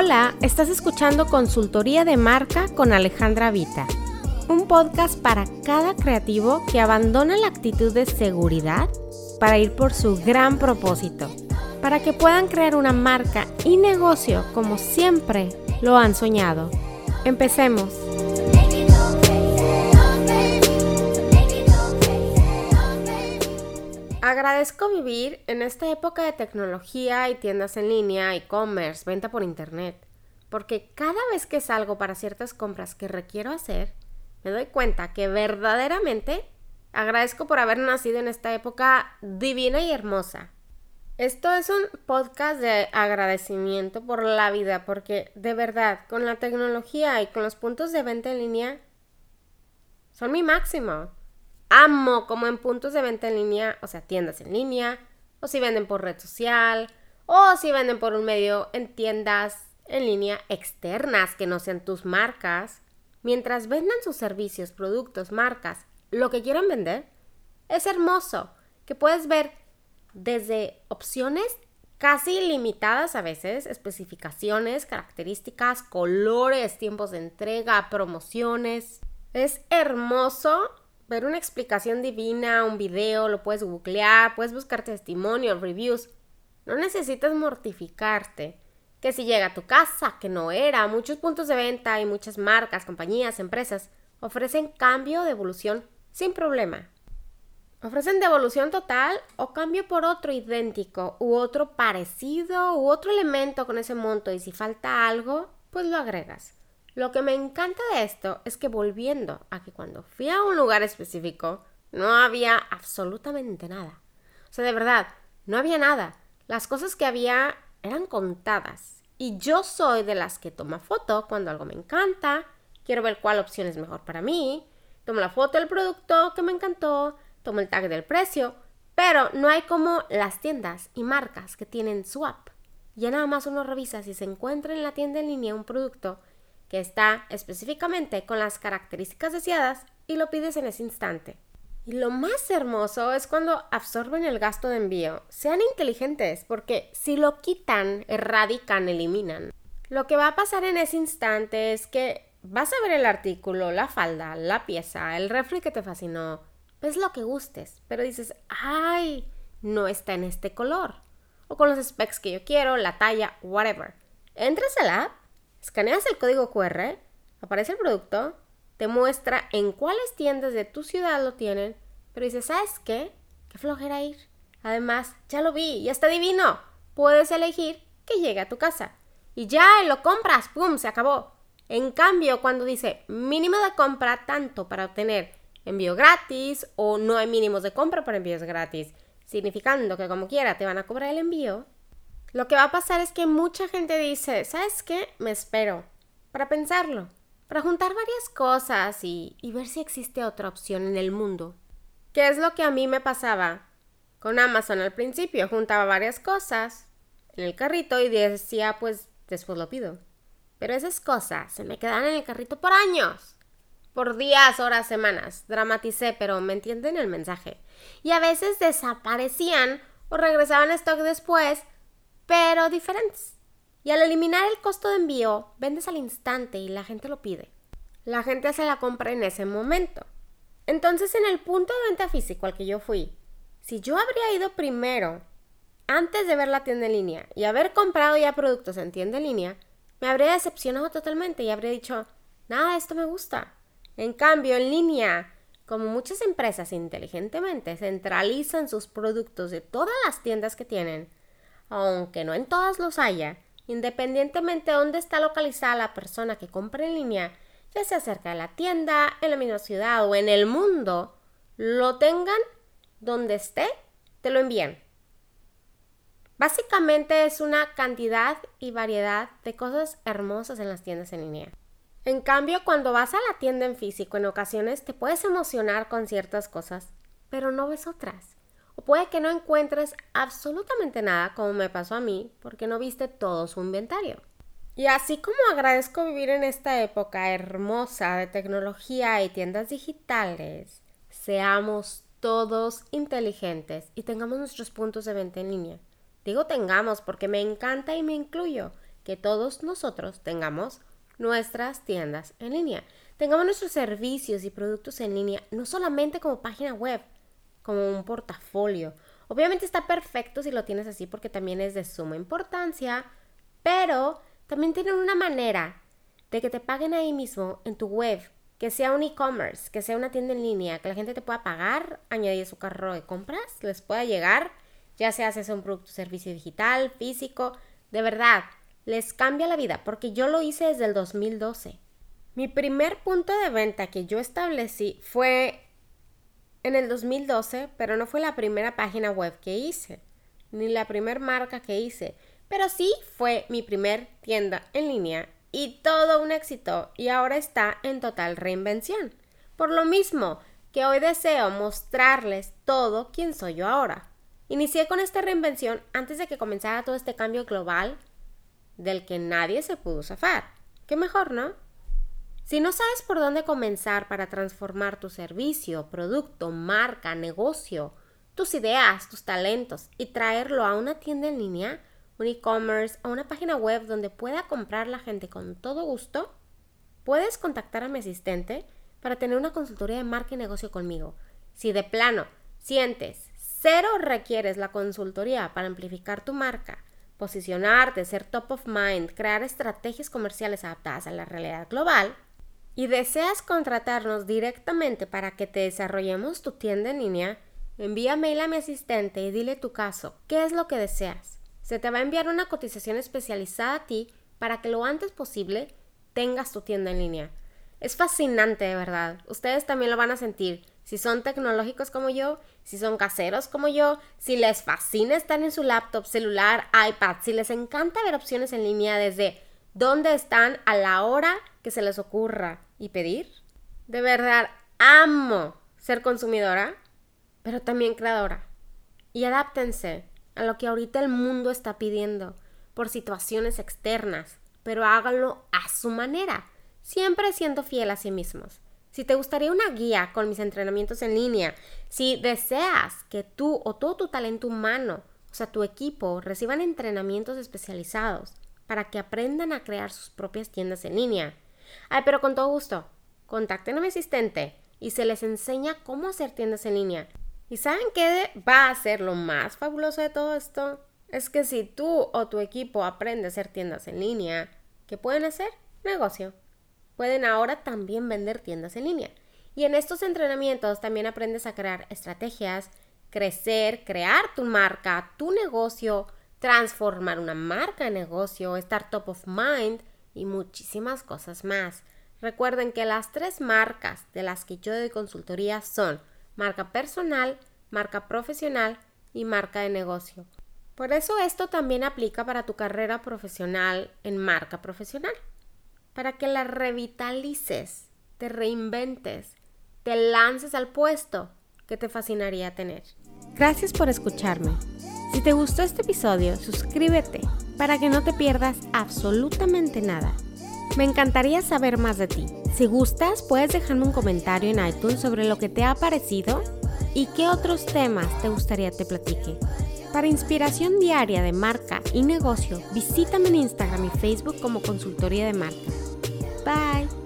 Hola, estás escuchando Consultoría de Marca con Alejandra Vita, un podcast para cada creativo que abandona la actitud de seguridad para ir por su gran propósito, para que puedan crear una marca y negocio como siempre lo han soñado. Empecemos. Agradezco vivir en esta época de tecnología y tiendas en línea, e-commerce, venta por internet, porque cada vez que salgo para ciertas compras que requiero hacer, me doy cuenta que verdaderamente agradezco por haber nacido en esta época divina y hermosa. Esto es un podcast de agradecimiento por la vida, porque de verdad, con la tecnología y con los puntos de venta en línea, son mi máximo. Amo como en puntos de venta en línea, o sea, tiendas en línea, o si venden por red social, o si venden por un medio en tiendas en línea externas que no sean tus marcas. Mientras vendan sus servicios, productos, marcas, lo que quieran vender, es hermoso que puedes ver desde opciones casi limitadas a veces, especificaciones, características, colores, tiempos de entrega, promociones. Es hermoso ver una explicación divina, un video, lo puedes googlear, puedes buscar testimonios, reviews. No necesitas mortificarte. Que si llega a tu casa, que no era, muchos puntos de venta y muchas marcas, compañías, empresas ofrecen cambio de evolución sin problema. Ofrecen devolución total o cambio por otro idéntico u otro parecido u otro elemento con ese monto y si falta algo, pues lo agregas. Lo que me encanta de esto es que volviendo a que cuando fui a un lugar específico no había absolutamente nada. O sea, de verdad, no había nada. Las cosas que había eran contadas. Y yo soy de las que toma foto cuando algo me encanta, quiero ver cuál opción es mejor para mí, tomo la foto del producto que me encantó, tomo el tag del precio, pero no hay como las tiendas y marcas que tienen su app. Ya nada más uno revisa si se encuentra en la tienda en línea un producto que está específicamente con las características deseadas y lo pides en ese instante. Y lo más hermoso es cuando absorben el gasto de envío. Sean inteligentes porque si lo quitan, erradican, eliminan. Lo que va a pasar en ese instante es que vas a ver el artículo, la falda, la pieza, el refri que te fascinó, ves lo que gustes, pero dices, ay, no está en este color. O con los specs que yo quiero, la talla, whatever. Entras al app, escaneas el código QR, aparece el producto, te muestra en cuáles tiendas de tu ciudad lo tienen, pero dices, ¿sabes qué? Qué flojera ir. Además, ya lo vi, ya está divino. Puedes elegir que llegue a tu casa. Y ya lo compras, ¡pum! Se acabó. En cambio, cuando dice mínimo de compra tanto para obtener envío gratis o no hay mínimos de compra para envíos gratis, significando que como quiera te van a cobrar el envío, lo que va a pasar es que mucha gente dice, ¿sabes qué? Me espero para pensarlo, para juntar varias cosas y, ver si existe otra opción en el mundo. ¿Qué es lo que a mí me pasaba con Amazon al principio? Juntaba varias cosas en el carrito y decía, pues después lo pido. Pero esas cosas se me quedan en el carrito por años por días, horas, semanas. Dramaticé, pero me entienden el mensaje. Y a veces desaparecían o regresaban a stock después, pero diferentes. Y al eliminar el costo de envío, vendes al instante y la gente lo pide. La gente hace la compra en ese momento. Entonces, en el punto de venta físico al que yo fui, si yo habría ido primero, antes de ver la tienda en línea y haber comprado ya productos en tienda en línea, me habría decepcionado totalmente y habría dicho, nada, esto me gusta. En cambio, en línea, como muchas empresas inteligentemente centralizan sus productos de todas las tiendas que tienen, aunque no en todas los haya, independientemente de dónde está localizada la persona que compra en línea, ya sea cerca de la tienda, en la misma ciudad o en el mundo, lo tengan donde esté, te lo envían. Básicamente es una cantidad y variedad de cosas hermosas en las tiendas en línea. En cambio, cuando vas a la tienda en físico, en ocasiones te puedes emocionar con ciertas cosas, pero no ves otras. O puede que no encuentres absolutamente nada, como me pasó a mí, porque no viste todo su inventario. Y así como agradezco vivir en esta época hermosa de tecnología y tiendas digitales, seamos todos inteligentes y tengamos nuestros puntos de venta en línea. Digo tengamos porque me encanta y me incluyo que todos nosotros tengamos nuestras tiendas en línea. Tengamos nuestros servicios y productos en línea, no solamente como página web, como un portafolio. Obviamente está perfecto si lo tienes así porque también es de suma importancia, pero también tienen una manera de que te paguen ahí mismo en tu web, que sea un e-commerce, que sea una tienda en línea, que la gente te pueda pagar, añadir su carro de compras, les pueda llegar, ya sea si es un producto, servicio digital, físico, de verdad, les cambia la vida, porque yo lo hice desde el 2012. Mi primer punto de venta que yo establecí fue en el 2012, pero no fue la primera página web que hice, ni la primera marca que hice, pero sí fue mi primer tienda en línea y todo un éxito y ahora está en total reinvención. Por lo mismo que hoy deseo mostrarles todo quién soy yo ahora. Inicié con esta reinvención antes de que comenzara todo este cambio global del que nadie se pudo zafar. Qué mejor, ¿no? Si no sabes por dónde comenzar para transformar tu servicio, producto, marca, negocio, tus ideas, tus talentos y traerlo a una tienda en línea, un e-commerce o una página web donde pueda comprar la gente con todo gusto, puedes contactar a mi asistente para tener una consultoría de marca y negocio conmigo. Si de plano sientes cero requieres la consultoría para amplificar tu marca, posicionarte, ser top of mind, crear estrategias comerciales adaptadas a la realidad global y deseas contratarnos directamente para que te desarrollemos tu tienda en línea, envía mail a mi asistente y dile tu caso, qué es lo que deseas. Se te va a enviar una cotización especializada a ti para que lo antes posible tengas tu tienda en línea. Es fascinante, de verdad. Ustedes también lo van a sentir si son tecnológicos como yo, si son caseros como yo, si les fascina estar en su laptop, celular, iPad, si les encanta ver opciones en línea desde dónde están a la hora que se les ocurra y pedir. De verdad, amo ser consumidora, pero también creadora. Y adáptense a lo que ahorita el mundo está pidiendo por situaciones externas, pero háganlo a su manera, siempre siendo fiel a sí mismos. Si te gustaría una guía con mis entrenamientos en línea, si deseas que tú o todo tu talento humano, o sea, tu equipo, reciban entrenamientos especializados para que aprendan a crear sus propias tiendas en línea. Ay, pero con todo gusto, contacten a mi asistente y se les enseña cómo hacer tiendas en línea. ¿Y saben qué va a ser lo más fabuloso de todo esto? Es que si tú o tu equipo aprende a hacer tiendas en línea, ¿qué pueden hacer? Negocio pueden ahora también vender tiendas en línea. Y en estos entrenamientos también aprendes a crear estrategias, crecer, crear tu marca, tu negocio, transformar una marca en negocio, estar top of mind y muchísimas cosas más. Recuerden que las tres marcas de las que yo doy consultoría son marca personal, marca profesional y marca de negocio. Por eso esto también aplica para tu carrera profesional en marca profesional para que la revitalices, te reinventes, te lances al puesto que te fascinaría tener. Gracias por escucharme. Si te gustó este episodio, suscríbete para que no te pierdas absolutamente nada. Me encantaría saber más de ti. Si gustas, puedes dejarme un comentario en iTunes sobre lo que te ha parecido y qué otros temas te gustaría te platique. Para inspiración diaria de marca y negocio, visítame en Instagram y Facebook como Consultoría de Marca. Bye.